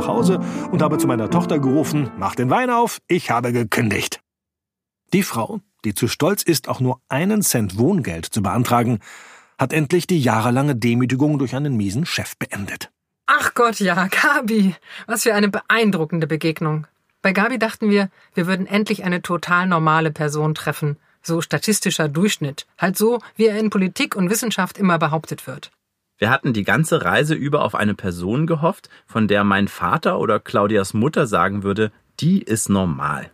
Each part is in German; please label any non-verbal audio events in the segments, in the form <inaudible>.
nach Hause und habe zu meiner Tochter gerufen, mach den Wein auf, ich habe gekündigt. Die Frau, die zu stolz ist, auch nur einen Cent Wohngeld zu beantragen, hat endlich die jahrelange Demütigung durch einen miesen Chef beendet. Ach Gott, ja, Gabi. Was für eine beeindruckende Begegnung. Bei Gabi dachten wir, wir würden endlich eine total normale Person treffen. So statistischer Durchschnitt. Halt so, wie er in Politik und Wissenschaft immer behauptet wird. Wir hatten die ganze Reise über auf eine Person gehofft, von der mein Vater oder Claudias Mutter sagen würde, die ist normal.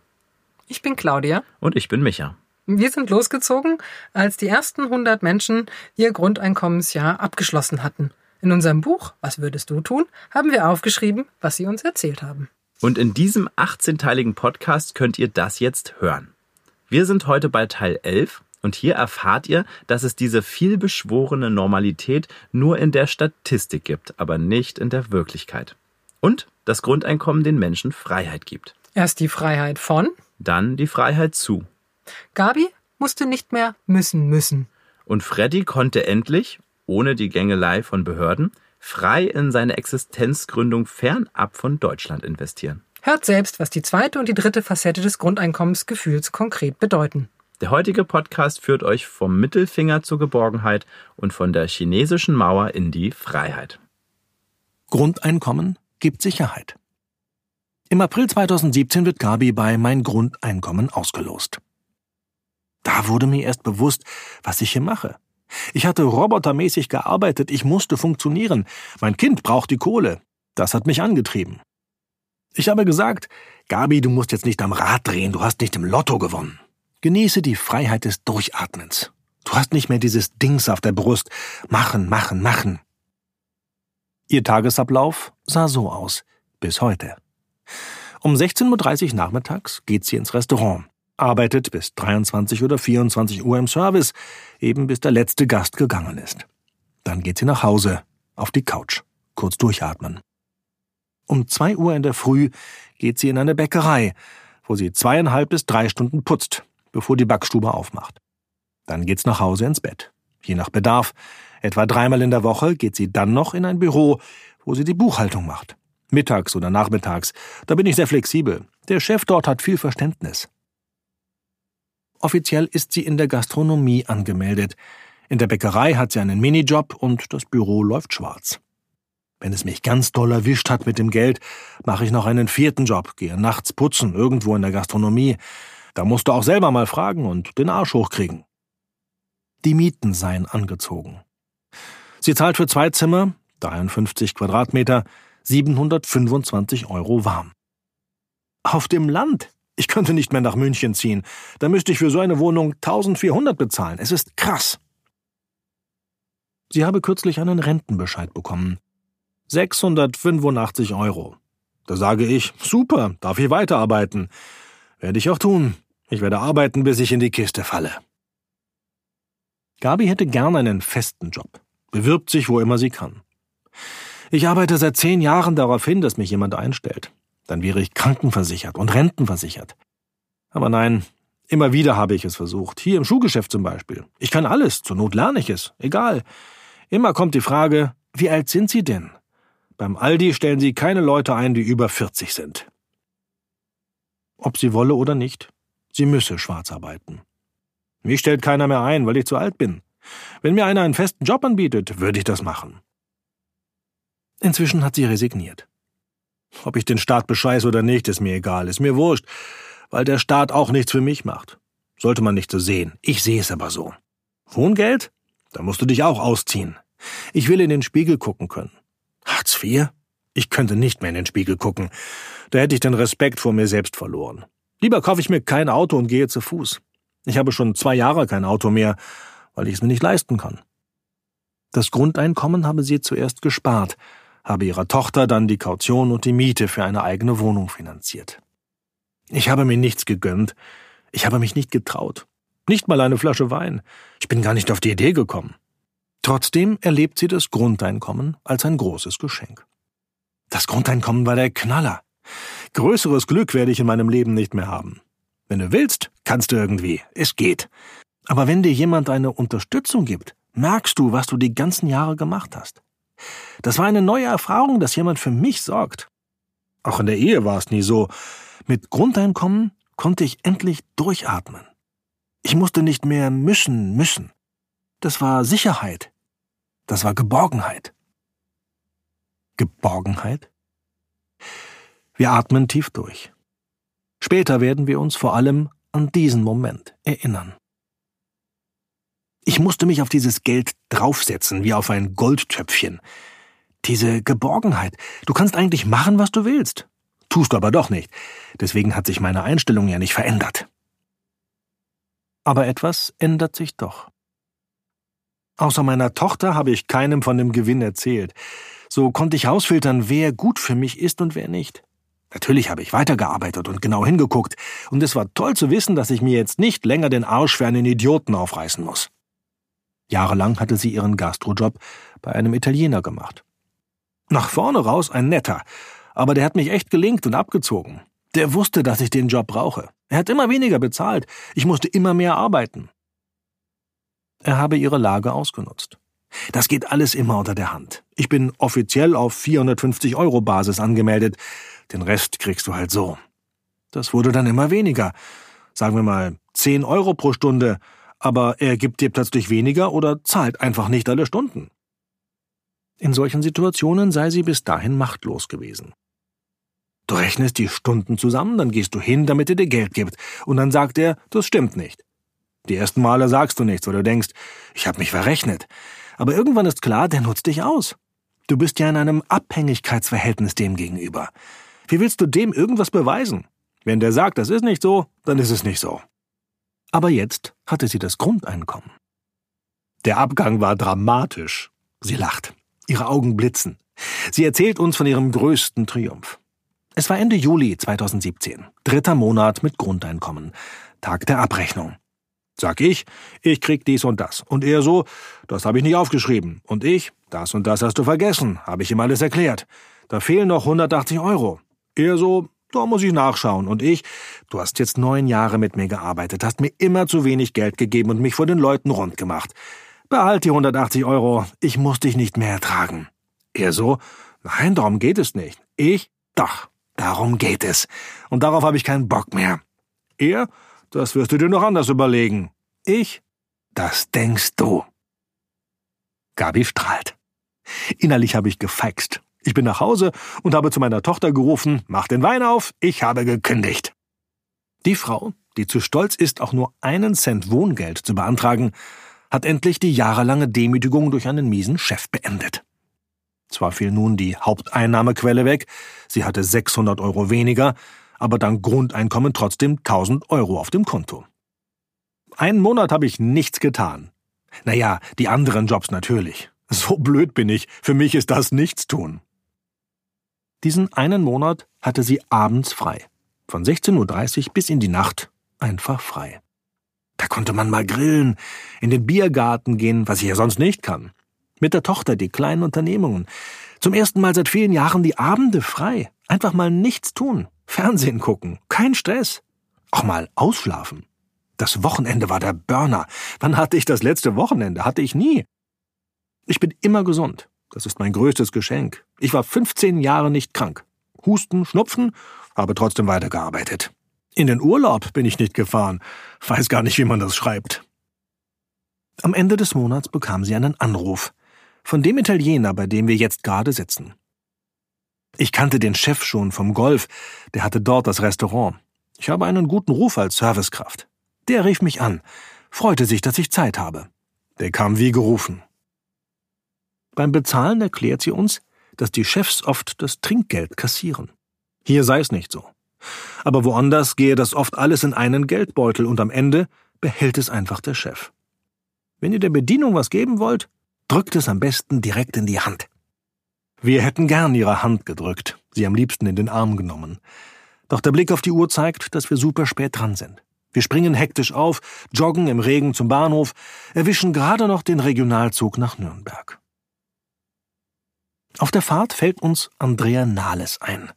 Ich bin Claudia. Und ich bin Micha. Wir sind losgezogen, als die ersten 100 Menschen ihr Grundeinkommensjahr abgeschlossen hatten. In unserem Buch Was würdest du tun? haben wir aufgeschrieben, was sie uns erzählt haben. Und in diesem 18-teiligen Podcast könnt ihr das jetzt hören. Wir sind heute bei Teil 11 und hier erfahrt ihr, dass es diese vielbeschworene Normalität nur in der Statistik gibt, aber nicht in der Wirklichkeit. Und das Grundeinkommen den Menschen Freiheit gibt. Erst die Freiheit von, dann die Freiheit zu. Gabi musste nicht mehr müssen müssen. Und Freddy konnte endlich, ohne die Gängelei von Behörden, frei in seine Existenzgründung fernab von Deutschland investieren. Hört selbst, was die zweite und die dritte Facette des Grundeinkommensgefühls konkret bedeuten. Der heutige Podcast führt euch vom Mittelfinger zur Geborgenheit und von der chinesischen Mauer in die Freiheit. Grundeinkommen gibt Sicherheit. Im April 2017 wird Gabi bei Mein Grundeinkommen ausgelost. Da wurde mir erst bewusst, was ich hier mache. Ich hatte robotermäßig gearbeitet, ich musste funktionieren. Mein Kind braucht die Kohle. Das hat mich angetrieben. Ich habe gesagt, Gabi, du musst jetzt nicht am Rad drehen, du hast nicht im Lotto gewonnen. Genieße die Freiheit des Durchatmens. Du hast nicht mehr dieses Dings auf der Brust. Machen, machen, machen. Ihr Tagesablauf sah so aus, bis heute. Um 16.30 Uhr nachmittags geht sie ins Restaurant arbeitet bis 23 oder 24 Uhr im Service, eben bis der letzte Gast gegangen ist. Dann geht sie nach Hause, auf die Couch, kurz durchatmen. Um zwei Uhr in der Früh geht sie in eine Bäckerei, wo sie zweieinhalb bis drei Stunden putzt, bevor die Backstube aufmacht. Dann geht's nach Hause ins Bett. Je nach Bedarf, etwa dreimal in der Woche, geht sie dann noch in ein Büro, wo sie die Buchhaltung macht. Mittags oder nachmittags, da bin ich sehr flexibel. Der Chef dort hat viel Verständnis. Offiziell ist sie in der Gastronomie angemeldet. In der Bäckerei hat sie einen Minijob und das Büro läuft schwarz. Wenn es mich ganz doll erwischt hat mit dem Geld, mache ich noch einen vierten Job, gehe nachts putzen, irgendwo in der Gastronomie. Da musst du auch selber mal fragen und den Arsch hochkriegen. Die Mieten seien angezogen. Sie zahlt für zwei Zimmer, 53 Quadratmeter, 725 Euro warm. Auf dem Land ich könnte nicht mehr nach München ziehen. Da müsste ich für so eine Wohnung 1400 bezahlen. Es ist krass. Sie habe kürzlich einen Rentenbescheid bekommen. 685 Euro. Da sage ich, super, darf ich weiterarbeiten. Werde ich auch tun. Ich werde arbeiten, bis ich in die Kiste falle. Gabi hätte gern einen festen Job. Bewirbt sich, wo immer sie kann. Ich arbeite seit zehn Jahren darauf hin, dass mich jemand einstellt. Dann wäre ich krankenversichert und rentenversichert. Aber nein, immer wieder habe ich es versucht. Hier im Schuhgeschäft zum Beispiel. Ich kann alles, zur Not lerne ich es. Egal. Immer kommt die Frage, wie alt sind Sie denn? Beim Aldi stellen Sie keine Leute ein, die über 40 sind. Ob sie wolle oder nicht, sie müsse schwarz arbeiten. Mich stellt keiner mehr ein, weil ich zu alt bin. Wenn mir einer einen festen Job anbietet, würde ich das machen. Inzwischen hat sie resigniert. Ob ich den Staat bescheiße oder nicht, ist mir egal, ist mir wurscht, weil der Staat auch nichts für mich macht. Sollte man nicht so sehen. Ich sehe es aber so. Wohngeld? Da musst du dich auch ausziehen. Ich will in den Spiegel gucken können. Hartz IV? Ich könnte nicht mehr in den Spiegel gucken. Da hätte ich den Respekt vor mir selbst verloren. Lieber kaufe ich mir kein Auto und gehe zu Fuß. Ich habe schon zwei Jahre kein Auto mehr, weil ich es mir nicht leisten kann. Das Grundeinkommen habe sie zuerst gespart, habe ihrer Tochter dann die Kaution und die Miete für eine eigene Wohnung finanziert. Ich habe mir nichts gegönnt, ich habe mich nicht getraut, nicht mal eine Flasche Wein, ich bin gar nicht auf die Idee gekommen. Trotzdem erlebt sie das Grundeinkommen als ein großes Geschenk. Das Grundeinkommen war der Knaller. Größeres Glück werde ich in meinem Leben nicht mehr haben. Wenn du willst, kannst du irgendwie. Es geht. Aber wenn dir jemand eine Unterstützung gibt, merkst du, was du die ganzen Jahre gemacht hast. Das war eine neue Erfahrung, dass jemand für mich sorgt. Auch in der Ehe war es nie so. Mit Grundeinkommen konnte ich endlich durchatmen. Ich musste nicht mehr müssen, müssen. Das war Sicherheit. Das war Geborgenheit. Geborgenheit? Wir atmen tief durch. Später werden wir uns vor allem an diesen Moment erinnern. Ich musste mich auf dieses Geld draufsetzen, wie auf ein Goldtöpfchen. Diese Geborgenheit. Du kannst eigentlich machen, was du willst. Tust du aber doch nicht. Deswegen hat sich meine Einstellung ja nicht verändert. Aber etwas ändert sich doch. Außer meiner Tochter habe ich keinem von dem Gewinn erzählt. So konnte ich ausfiltern, wer gut für mich ist und wer nicht. Natürlich habe ich weitergearbeitet und genau hingeguckt, und es war toll zu wissen, dass ich mir jetzt nicht länger den Arsch für einen Idioten aufreißen muss. Jahrelang hatte sie ihren Gastrojob bei einem Italiener gemacht. Nach vorne raus ein netter, aber der hat mich echt gelingt und abgezogen. Der wusste, dass ich den Job brauche. Er hat immer weniger bezahlt, ich musste immer mehr arbeiten. Er habe ihre Lage ausgenutzt. Das geht alles immer unter der Hand. Ich bin offiziell auf 450 Euro Basis angemeldet. Den Rest kriegst du halt so. Das wurde dann immer weniger. Sagen wir mal 10 Euro pro Stunde, aber er gibt dir plötzlich weniger oder zahlt einfach nicht alle Stunden. In solchen Situationen sei sie bis dahin machtlos gewesen. Du rechnest die Stunden zusammen, dann gehst du hin, damit er dir Geld gibt, und dann sagt er, das stimmt nicht. Die ersten Male sagst du nichts, weil du denkst, ich habe mich verrechnet. Aber irgendwann ist klar, der nutzt dich aus. Du bist ja in einem Abhängigkeitsverhältnis dem gegenüber. Wie willst du dem irgendwas beweisen? Wenn der sagt, das ist nicht so, dann ist es nicht so. Aber jetzt hatte sie das Grundeinkommen. Der Abgang war dramatisch. Sie lacht. Ihre Augen blitzen. Sie erzählt uns von ihrem größten Triumph. Es war Ende Juli 2017, dritter Monat mit Grundeinkommen, Tag der Abrechnung. Sag ich, ich krieg dies und das. Und er so, das habe ich nicht aufgeschrieben. Und ich, das und das hast du vergessen, habe ich ihm alles erklärt. Da fehlen noch 180 Euro. Er so, da muss ich nachschauen. Und ich, du hast jetzt neun Jahre mit mir gearbeitet, hast mir immer zu wenig Geld gegeben und mich vor den Leuten rund gemacht. Behalt die 180 Euro, ich muss dich nicht mehr ertragen. Er so, nein, darum geht es nicht. Ich, doch, darum geht es. Und darauf habe ich keinen Bock mehr. Er, das wirst du dir noch anders überlegen. Ich? Das denkst du. Gabi strahlt. Innerlich habe ich gefeixt. Ich bin nach Hause und habe zu meiner Tochter gerufen, mach den Wein auf, ich habe gekündigt. Die Frau, die zu stolz ist, auch nur einen Cent Wohngeld zu beantragen, hat endlich die jahrelange Demütigung durch einen miesen Chef beendet. Zwar fiel nun die Haupteinnahmequelle weg, sie hatte 600 Euro weniger, aber dank Grundeinkommen trotzdem 1000 Euro auf dem Konto. Einen Monat habe ich nichts getan. Naja, die anderen Jobs natürlich. So blöd bin ich, für mich ist das Nichtstun. Diesen einen Monat hatte sie abends frei. Von 16.30 Uhr bis in die Nacht einfach frei. Da konnte man mal grillen, in den Biergarten gehen, was ich ja sonst nicht kann. Mit der Tochter die kleinen Unternehmungen. Zum ersten Mal seit vielen Jahren die Abende frei. Einfach mal nichts tun. Fernsehen gucken, kein Stress. Auch mal ausschlafen. Das Wochenende war der Burner. Wann hatte ich das letzte Wochenende? Hatte ich nie. Ich bin immer gesund. Das ist mein größtes Geschenk. Ich war 15 Jahre nicht krank. Husten, Schnupfen, habe trotzdem weitergearbeitet. In den Urlaub bin ich nicht gefahren. Weiß gar nicht, wie man das schreibt. Am Ende des Monats bekam sie einen Anruf. Von dem Italiener, bei dem wir jetzt gerade sitzen. Ich kannte den Chef schon vom Golf, der hatte dort das Restaurant. Ich habe einen guten Ruf als Servicekraft. Der rief mich an, freute sich, dass ich Zeit habe. Der kam wie gerufen. Beim Bezahlen erklärt sie uns, dass die Chefs oft das Trinkgeld kassieren. Hier sei es nicht so. Aber woanders gehe das oft alles in einen Geldbeutel und am Ende behält es einfach der Chef. Wenn ihr der Bedienung was geben wollt, drückt es am besten direkt in die Hand. Wir hätten gern ihre Hand gedrückt, sie am liebsten in den Arm genommen. Doch der Blick auf die Uhr zeigt, dass wir super spät dran sind. Wir springen hektisch auf, joggen im Regen zum Bahnhof, erwischen gerade noch den Regionalzug nach Nürnberg. Auf der Fahrt fällt uns Andrea Nahles ein.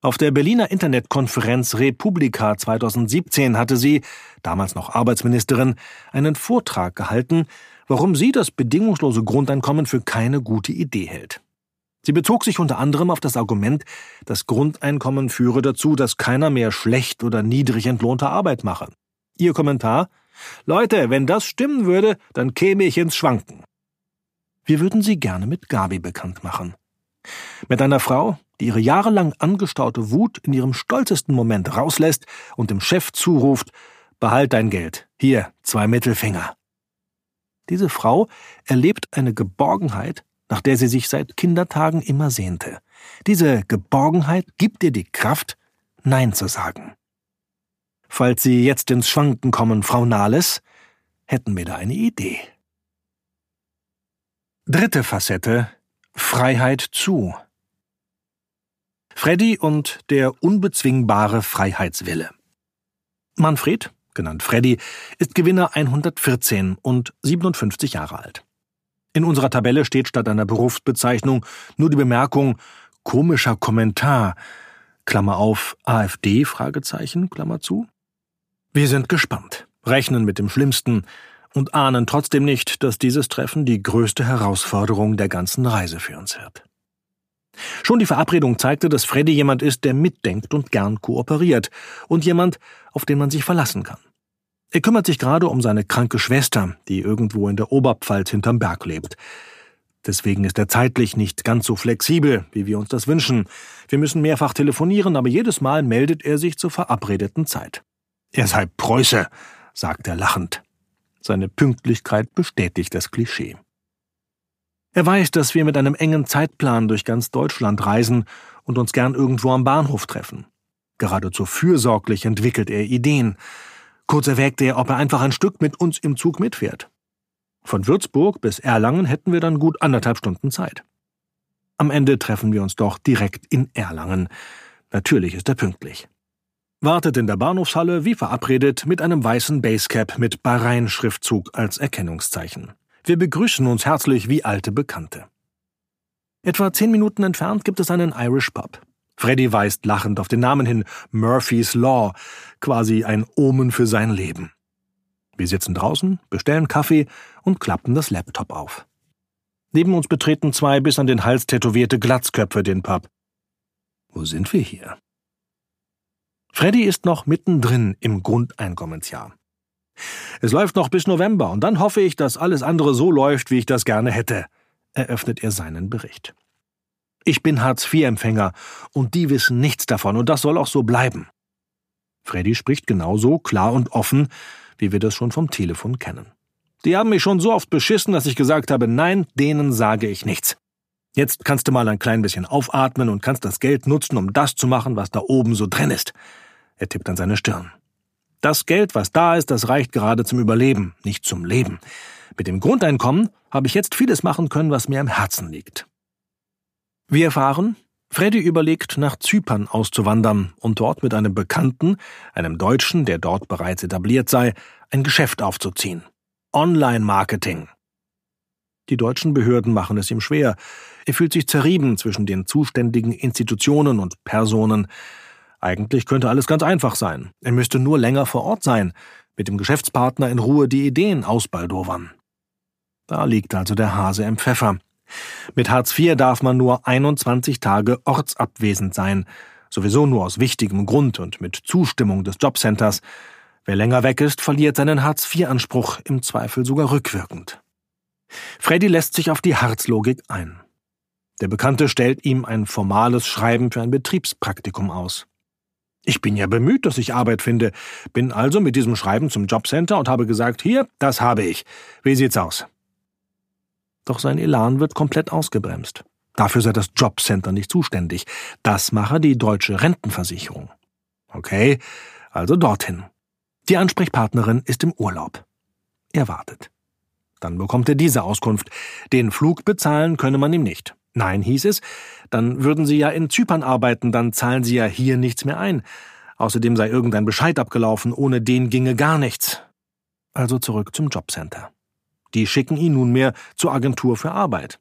Auf der Berliner Internetkonferenz Republika 2017 hatte sie, damals noch Arbeitsministerin, einen Vortrag gehalten, warum sie das bedingungslose Grundeinkommen für keine gute Idee hält. Sie bezog sich unter anderem auf das Argument, das Grundeinkommen führe dazu, dass keiner mehr schlecht oder niedrig entlohnte Arbeit mache. Ihr Kommentar Leute, wenn das stimmen würde, dann käme ich ins Schwanken. Wir würden Sie gerne mit Gabi bekannt machen. Mit einer Frau, die ihre jahrelang angestaute Wut in ihrem stolzesten Moment rauslässt und dem Chef zuruft, behalt dein Geld, hier zwei Mittelfinger. Diese Frau erlebt eine Geborgenheit, nach der sie sich seit Kindertagen immer sehnte. Diese Geborgenheit gibt ihr die Kraft, Nein zu sagen. Falls Sie jetzt ins Schwanken kommen, Frau Nahles, hätten wir da eine Idee. Dritte Facette Freiheit zu. Freddy und der unbezwingbare Freiheitswille. Manfred, genannt Freddy, ist Gewinner 114 und 57 Jahre alt. In unserer Tabelle steht statt einer Berufsbezeichnung nur die Bemerkung komischer Kommentar, Klammer auf, AfD, Fragezeichen, Klammer zu. Wir sind gespannt, rechnen mit dem Schlimmsten und ahnen trotzdem nicht, dass dieses Treffen die größte Herausforderung der ganzen Reise für uns wird. Schon die Verabredung zeigte, dass Freddy jemand ist, der mitdenkt und gern kooperiert und jemand, auf den man sich verlassen kann. Er kümmert sich gerade um seine kranke Schwester, die irgendwo in der Oberpfalz hinterm Berg lebt. Deswegen ist er zeitlich nicht ganz so flexibel, wie wir uns das wünschen. Wir müssen mehrfach telefonieren, aber jedes Mal meldet er sich zur verabredeten Zeit. Er sei Preuße, sagt er lachend. Seine Pünktlichkeit bestätigt das Klischee. Er weiß, dass wir mit einem engen Zeitplan durch ganz Deutschland reisen und uns gern irgendwo am Bahnhof treffen. Geradezu fürsorglich entwickelt er Ideen. Kurz erwägt er, ob er einfach ein Stück mit uns im Zug mitfährt. Von Würzburg bis Erlangen hätten wir dann gut anderthalb Stunden Zeit. Am Ende treffen wir uns doch direkt in Erlangen. Natürlich ist er pünktlich. Wartet in der Bahnhofshalle, wie verabredet, mit einem weißen Basecap mit Bahrain-Schriftzug als Erkennungszeichen. Wir begrüßen uns herzlich wie alte Bekannte. Etwa zehn Minuten entfernt gibt es einen Irish Pub. Freddy weist lachend auf den Namen hin Murphy's Law, quasi ein Omen für sein Leben. Wir sitzen draußen, bestellen Kaffee und klappen das Laptop auf. Neben uns betreten zwei bis an den Hals tätowierte Glatzköpfe den Pub. Wo sind wir hier? Freddy ist noch mittendrin im Grundeinkommensjahr. Es läuft noch bis November und dann hoffe ich, dass alles andere so läuft, wie ich das gerne hätte, eröffnet er seinen Bericht. Ich bin Hartz-IV-Empfänger und die wissen nichts davon und das soll auch so bleiben. Freddy spricht genauso klar und offen, wie wir das schon vom Telefon kennen. Die haben mich schon so oft beschissen, dass ich gesagt habe, nein, denen sage ich nichts. Jetzt kannst du mal ein klein bisschen aufatmen und kannst das Geld nutzen, um das zu machen, was da oben so drin ist. Er tippt an seine Stirn. Das Geld, was da ist, das reicht gerade zum Überleben, nicht zum Leben. Mit dem Grundeinkommen habe ich jetzt vieles machen können, was mir am Herzen liegt. Wir erfahren, Freddy überlegt, nach Zypern auszuwandern und dort mit einem Bekannten, einem Deutschen, der dort bereits etabliert sei, ein Geschäft aufzuziehen. Online-Marketing. Die deutschen Behörden machen es ihm schwer. Er fühlt sich zerrieben zwischen den zuständigen Institutionen und Personen. Eigentlich könnte alles ganz einfach sein. Er müsste nur länger vor Ort sein, mit dem Geschäftspartner in Ruhe die Ideen ausbaldowern. Da liegt also der Hase im Pfeffer. Mit Hartz IV darf man nur 21 Tage ortsabwesend sein, sowieso nur aus wichtigem Grund und mit Zustimmung des Jobcenters. Wer länger weg ist, verliert seinen Hartz IV-Anspruch, im Zweifel sogar rückwirkend. Freddy lässt sich auf die Harzlogik ein. Der Bekannte stellt ihm ein formales Schreiben für ein Betriebspraktikum aus. Ich bin ja bemüht, dass ich Arbeit finde, bin also mit diesem Schreiben zum Jobcenter und habe gesagt, hier, das habe ich. Wie sieht's aus? Doch sein Elan wird komplett ausgebremst. Dafür sei das Jobcenter nicht zuständig. Das mache die deutsche Rentenversicherung. Okay, also dorthin. Die Ansprechpartnerin ist im Urlaub. Er wartet. Dann bekommt er diese Auskunft. Den Flug bezahlen könne man ihm nicht. Nein, hieß es, dann würden Sie ja in Zypern arbeiten, dann zahlen Sie ja hier nichts mehr ein. Außerdem sei irgendein Bescheid abgelaufen, ohne den ginge gar nichts. Also zurück zum Jobcenter. Die schicken ihn nunmehr zur Agentur für Arbeit.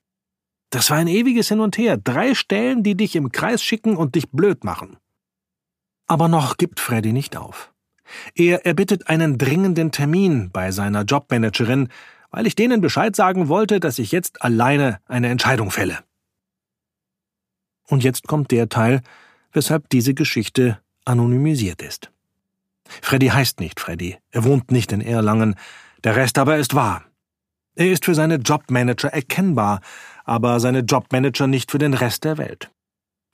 Das war ein ewiges Hin und Her, drei Stellen, die dich im Kreis schicken und dich blöd machen. Aber noch gibt Freddy nicht auf. Er erbittet einen dringenden Termin bei seiner Jobmanagerin, weil ich denen Bescheid sagen wollte, dass ich jetzt alleine eine Entscheidung fälle. Und jetzt kommt der Teil, weshalb diese Geschichte anonymisiert ist. Freddy heißt nicht Freddy, er wohnt nicht in Erlangen, der Rest aber ist wahr. Er ist für seine Jobmanager erkennbar, aber seine Jobmanager nicht für den Rest der Welt.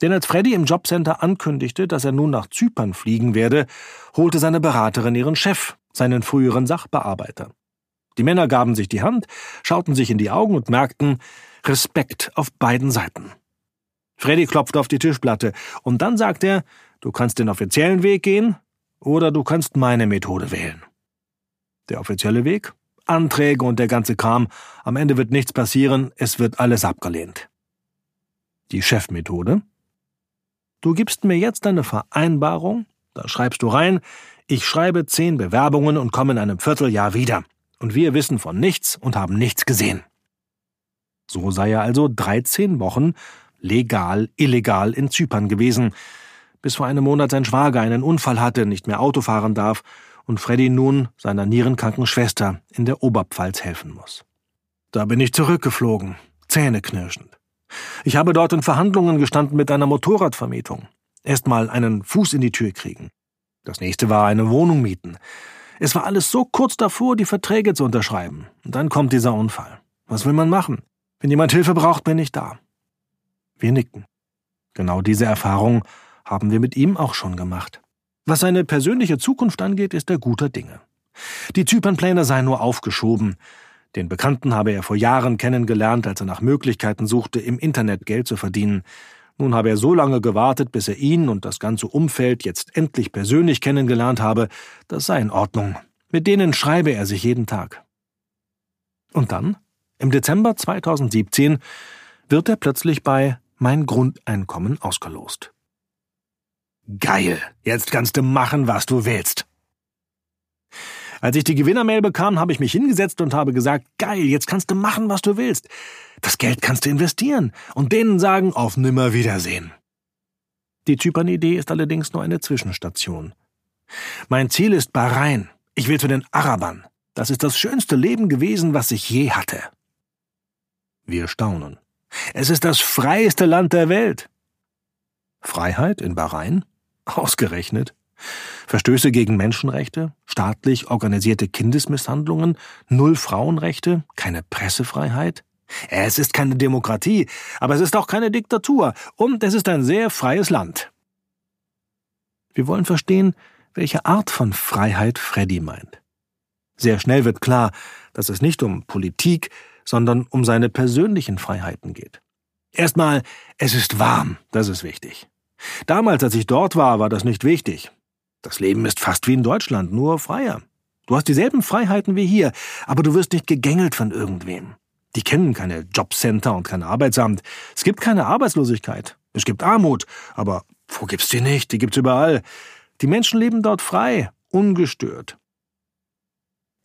Denn als Freddy im Jobcenter ankündigte, dass er nun nach Zypern fliegen werde, holte seine Beraterin ihren Chef, seinen früheren Sachbearbeiter. Die Männer gaben sich die Hand, schauten sich in die Augen und merkten Respekt auf beiden Seiten. Freddy klopfte auf die Tischplatte und dann sagte er, du kannst den offiziellen Weg gehen oder du kannst meine Methode wählen. Der offizielle Weg? Anträge und der ganze Kram. Am Ende wird nichts passieren, es wird alles abgelehnt. Die Chefmethode? Du gibst mir jetzt eine Vereinbarung, da schreibst du rein, ich schreibe zehn Bewerbungen und komme in einem Vierteljahr wieder. Und wir wissen von nichts und haben nichts gesehen. So sei er also 13 Wochen legal, illegal in Zypern gewesen, bis vor einem Monat sein Schwager einen Unfall hatte, nicht mehr Auto fahren darf und Freddy nun seiner nierenkranken Schwester in der Oberpfalz helfen muss. Da bin ich zurückgeflogen, zähneknirschend. Ich habe dort in Verhandlungen gestanden mit einer Motorradvermietung. Erstmal einen Fuß in die Tür kriegen. Das nächste war eine Wohnung mieten. Es war alles so kurz davor, die Verträge zu unterschreiben. Und dann kommt dieser Unfall. Was will man machen? Wenn jemand Hilfe braucht, bin ich da. Wir nicken. Genau diese Erfahrung haben wir mit ihm auch schon gemacht. Was seine persönliche Zukunft angeht, ist er guter Dinge. Die Zypernpläne seien nur aufgeschoben. Den Bekannten habe er vor Jahren kennengelernt, als er nach Möglichkeiten suchte, im Internet Geld zu verdienen. Nun habe er so lange gewartet, bis er ihn und das ganze Umfeld jetzt endlich persönlich kennengelernt habe, das sei in Ordnung. Mit denen schreibe er sich jeden Tag. Und dann, im Dezember 2017, wird er plötzlich bei Mein Grundeinkommen ausgelost. Geil, jetzt kannst du machen, was du willst. Als ich die Gewinnermail bekam, habe ich mich hingesetzt und habe gesagt, geil, jetzt kannst du machen, was du willst. Das Geld kannst du investieren und denen sagen, auf Nimmerwiedersehen. Die Zypern-Idee ist allerdings nur eine Zwischenstation. Mein Ziel ist Bahrain. Ich will zu den Arabern. Das ist das schönste Leben gewesen, was ich je hatte. Wir staunen. Es ist das freieste Land der Welt. Freiheit in Bahrain? Ausgerechnet. Verstöße gegen Menschenrechte, staatlich organisierte Kindesmisshandlungen, null Frauenrechte, keine Pressefreiheit. Es ist keine Demokratie, aber es ist auch keine Diktatur und es ist ein sehr freies Land. Wir wollen verstehen, welche Art von Freiheit Freddy meint. Sehr schnell wird klar, dass es nicht um Politik, sondern um seine persönlichen Freiheiten geht. Erstmal, es ist warm, das ist wichtig. Damals, als ich dort war, war das nicht wichtig. Das Leben ist fast wie in Deutschland, nur freier. Du hast dieselben Freiheiten wie hier, aber du wirst nicht gegängelt von irgendwem. Die kennen keine Jobcenter und kein Arbeitsamt. Es gibt keine Arbeitslosigkeit. Es gibt Armut, aber wo gibt's die nicht? Die gibt's überall. Die Menschen leben dort frei, ungestört.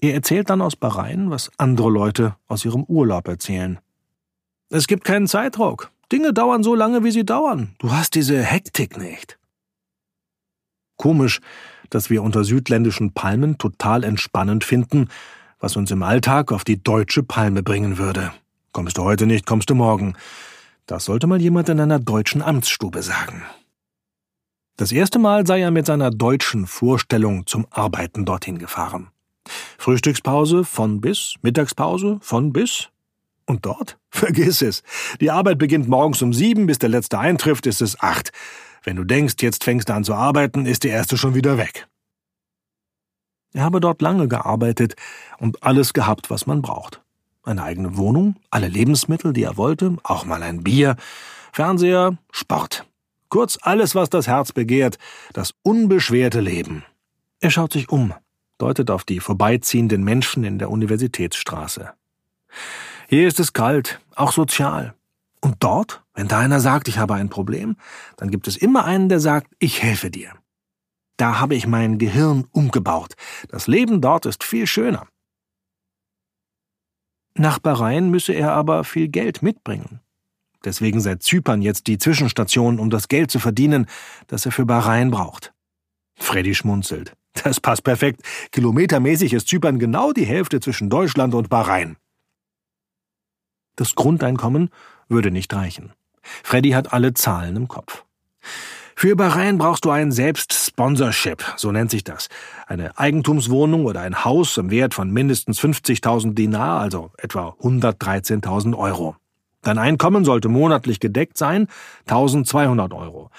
Er erzählt dann aus Bahrain, was andere Leute aus ihrem Urlaub erzählen. Es gibt keinen Zeitdruck. Dinge dauern so lange, wie sie dauern. Du hast diese Hektik nicht. Komisch, dass wir unter südländischen Palmen total entspannend finden, was uns im Alltag auf die deutsche Palme bringen würde. Kommst du heute nicht, kommst du morgen. Das sollte mal jemand in einer deutschen Amtsstube sagen. Das erste Mal sei er mit seiner deutschen Vorstellung zum Arbeiten dorthin gefahren. Frühstückspause von bis, Mittagspause von bis. Und dort? <laughs> Vergiss es. Die Arbeit beginnt morgens um sieben, bis der letzte eintrifft, ist es acht. Wenn du denkst, jetzt fängst du an zu arbeiten, ist die erste schon wieder weg. Er habe dort lange gearbeitet und alles gehabt, was man braucht. Eine eigene Wohnung, alle Lebensmittel, die er wollte, auch mal ein Bier, Fernseher, Sport. Kurz alles, was das Herz begehrt, das unbeschwerte Leben. Er schaut sich um, deutet auf die vorbeiziehenden Menschen in der Universitätsstraße. Hier ist es kalt, auch sozial. Und dort, wenn da einer sagt, ich habe ein Problem, dann gibt es immer einen, der sagt, ich helfe dir. Da habe ich mein Gehirn umgebaut. Das Leben dort ist viel schöner. Nach Bahrain müsse er aber viel Geld mitbringen. Deswegen sei Zypern jetzt die Zwischenstation, um das Geld zu verdienen, das er für Bahrain braucht. Freddy schmunzelt. Das passt perfekt. Kilometermäßig ist Zypern genau die Hälfte zwischen Deutschland und Bahrain. Das Grundeinkommen würde nicht reichen. Freddy hat alle Zahlen im Kopf. Für Bahrain brauchst du ein Selbstsponsorship, so nennt sich das. Eine Eigentumswohnung oder ein Haus im Wert von mindestens 50.000 Dinar, also etwa 113.000 Euro. Dein Einkommen sollte monatlich gedeckt sein, 1200 Euro.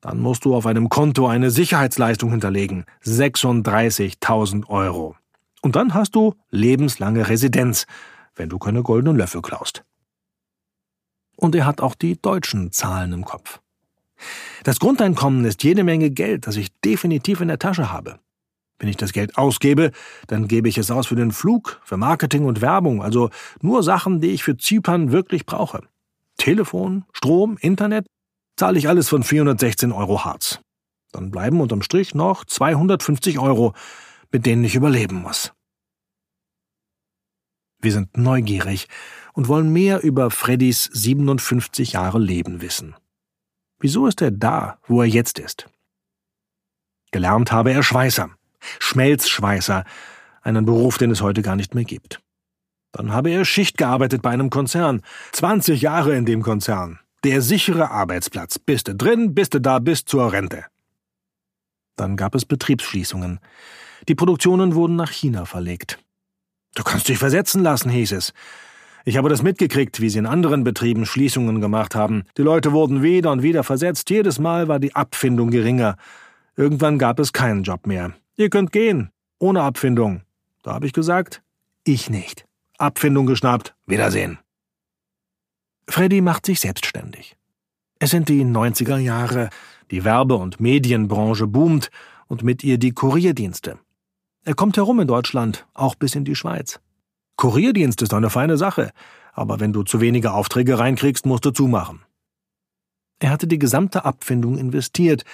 Dann musst du auf einem Konto eine Sicherheitsleistung hinterlegen, 36.000 Euro. Und dann hast du lebenslange Residenz, wenn du keine goldenen Löffel klaust. Und er hat auch die deutschen Zahlen im Kopf. Das Grundeinkommen ist jede Menge Geld, das ich definitiv in der Tasche habe. Wenn ich das Geld ausgebe, dann gebe ich es aus für den Flug, für Marketing und Werbung, also nur Sachen, die ich für Zypern wirklich brauche. Telefon, Strom, Internet, zahle ich alles von 416 Euro Harz. Dann bleiben unterm Strich noch 250 Euro, mit denen ich überleben muss. Wir sind neugierig und wollen mehr über Freddys 57 Jahre Leben wissen. Wieso ist er da, wo er jetzt ist? Gelernt habe er Schweißer, Schmelzschweißer, einen Beruf, den es heute gar nicht mehr gibt. Dann habe er Schicht gearbeitet bei einem Konzern, 20 Jahre in dem Konzern. Der sichere Arbeitsplatz. Bist du drin, bist du da bis zur Rente. Dann gab es Betriebsschließungen. Die Produktionen wurden nach China verlegt. Du kannst dich versetzen lassen, hieß es. Ich habe das mitgekriegt, wie sie in anderen Betrieben Schließungen gemacht haben. Die Leute wurden wieder und wieder versetzt. Jedes Mal war die Abfindung geringer. Irgendwann gab es keinen Job mehr. Ihr könnt gehen. Ohne Abfindung. Da habe ich gesagt, ich nicht. Abfindung geschnappt. Wiedersehen. Freddy macht sich selbstständig. Es sind die 90er Jahre. Die Werbe- und Medienbranche boomt und mit ihr die Kurierdienste. Er kommt herum in Deutschland, auch bis in die Schweiz. Kurierdienst ist eine feine Sache, aber wenn du zu wenige Aufträge reinkriegst, musst du zumachen. Er hatte die gesamte Abfindung investiert,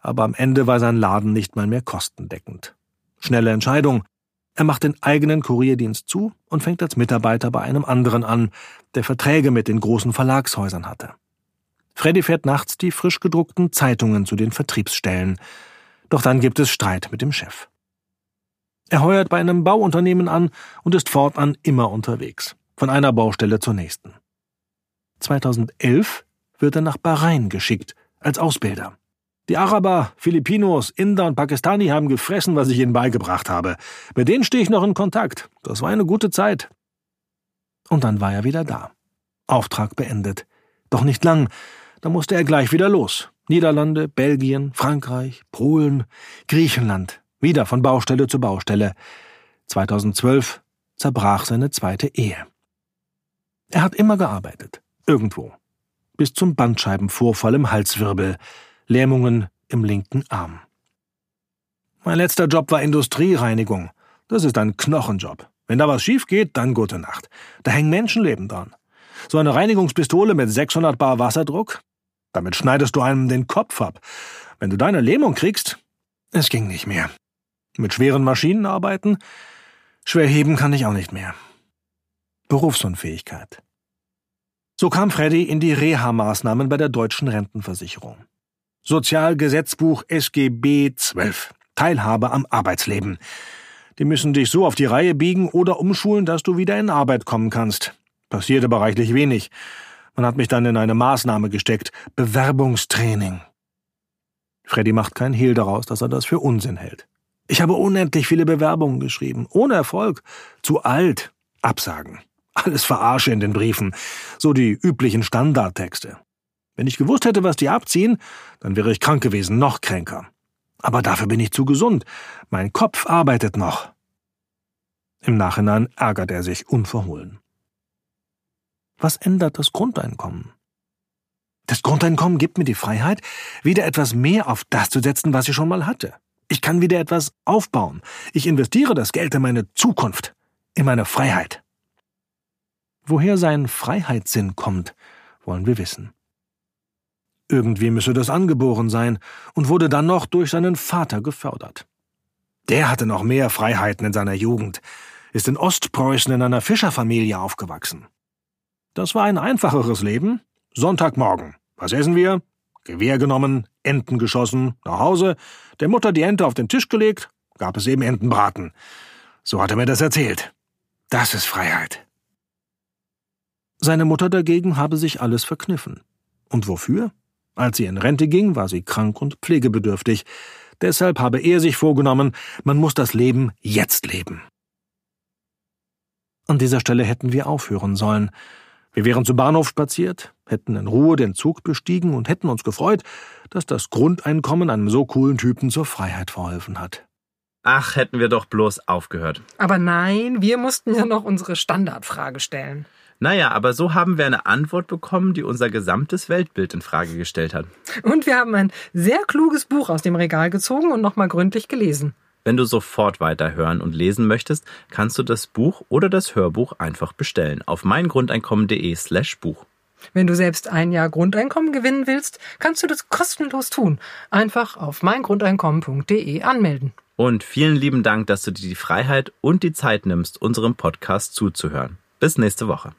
aber am Ende war sein Laden nicht mal mehr kostendeckend. Schnelle Entscheidung. Er macht den eigenen Kurierdienst zu und fängt als Mitarbeiter bei einem anderen an, der Verträge mit den großen Verlagshäusern hatte. Freddy fährt nachts die frisch gedruckten Zeitungen zu den Vertriebsstellen. Doch dann gibt es Streit mit dem Chef. Er heuert bei einem Bauunternehmen an und ist fortan immer unterwegs, von einer Baustelle zur nächsten. 2011 wird er nach Bahrain geschickt, als Ausbilder. Die Araber, Filipinos, Inder und Pakistani haben gefressen, was ich ihnen beigebracht habe. Mit denen stehe ich noch in Kontakt. Das war eine gute Zeit. Und dann war er wieder da. Auftrag beendet. Doch nicht lang. Da musste er gleich wieder los. Niederlande, Belgien, Frankreich, Polen, Griechenland, wieder von Baustelle zu Baustelle. 2012 zerbrach seine zweite Ehe. Er hat immer gearbeitet. Irgendwo. Bis zum Bandscheibenvorfall im Halswirbel. Lähmungen im linken Arm. Mein letzter Job war Industriereinigung. Das ist ein Knochenjob. Wenn da was schief geht, dann gute Nacht. Da hängen Menschenleben dran. So eine Reinigungspistole mit 600 Bar Wasserdruck? Damit schneidest du einem den Kopf ab. Wenn du deine Lähmung kriegst, es ging nicht mehr. Mit schweren Maschinen arbeiten? Schwer heben kann ich auch nicht mehr. Berufsunfähigkeit. So kam Freddy in die Reha-Maßnahmen bei der deutschen Rentenversicherung. Sozialgesetzbuch SGB 12. Teilhabe am Arbeitsleben. Die müssen dich so auf die Reihe biegen oder umschulen, dass du wieder in Arbeit kommen kannst. Passierte aber reichlich wenig. Man hat mich dann in eine Maßnahme gesteckt. Bewerbungstraining. Freddy macht kein Hehl daraus, dass er das für Unsinn hält. Ich habe unendlich viele Bewerbungen geschrieben, ohne Erfolg, zu alt, Absagen. Alles Verarsche in den Briefen, so die üblichen Standardtexte. Wenn ich gewusst hätte, was die abziehen, dann wäre ich krank gewesen, noch kränker. Aber dafür bin ich zu gesund. Mein Kopf arbeitet noch. Im Nachhinein ärgert er sich unverhohlen. Was ändert das Grundeinkommen? Das Grundeinkommen gibt mir die Freiheit, wieder etwas mehr auf das zu setzen, was ich schon mal hatte. Ich kann wieder etwas aufbauen. Ich investiere das Geld in meine Zukunft, in meine Freiheit. Woher sein Freiheitssinn kommt, wollen wir wissen. Irgendwie müsse das angeboren sein und wurde dann noch durch seinen Vater gefördert. Der hatte noch mehr Freiheiten in seiner Jugend, ist in Ostpreußen in einer Fischerfamilie aufgewachsen. Das war ein einfacheres Leben. Sonntagmorgen. Was essen wir? Gewehr genommen, Enten geschossen, nach Hause, der Mutter die Ente auf den Tisch gelegt, gab es eben Entenbraten. So hat er mir das erzählt. Das ist Freiheit. Seine Mutter dagegen habe sich alles verkniffen. Und wofür? Als sie in Rente ging, war sie krank und pflegebedürftig. Deshalb habe er sich vorgenommen, man muss das Leben jetzt leben. An dieser Stelle hätten wir aufhören sollen. Wir wären zum Bahnhof spaziert, hätten in Ruhe den Zug bestiegen und hätten uns gefreut, dass das Grundeinkommen einem so coolen Typen zur Freiheit verholfen hat. Ach, hätten wir doch bloß aufgehört. Aber nein, wir mussten ja noch unsere Standardfrage stellen. Naja, aber so haben wir eine Antwort bekommen, die unser gesamtes Weltbild in Frage gestellt hat. Und wir haben ein sehr kluges Buch aus dem Regal gezogen und nochmal gründlich gelesen. Wenn du sofort weiterhören und lesen möchtest, kannst du das Buch oder das Hörbuch einfach bestellen auf meingrundeinkommen.de slash Buch. Wenn du selbst ein Jahr Grundeinkommen gewinnen willst, kannst du das kostenlos tun. Einfach auf meingrundeinkommen.de anmelden. Und vielen lieben Dank, dass du dir die Freiheit und die Zeit nimmst, unserem Podcast zuzuhören. Bis nächste Woche.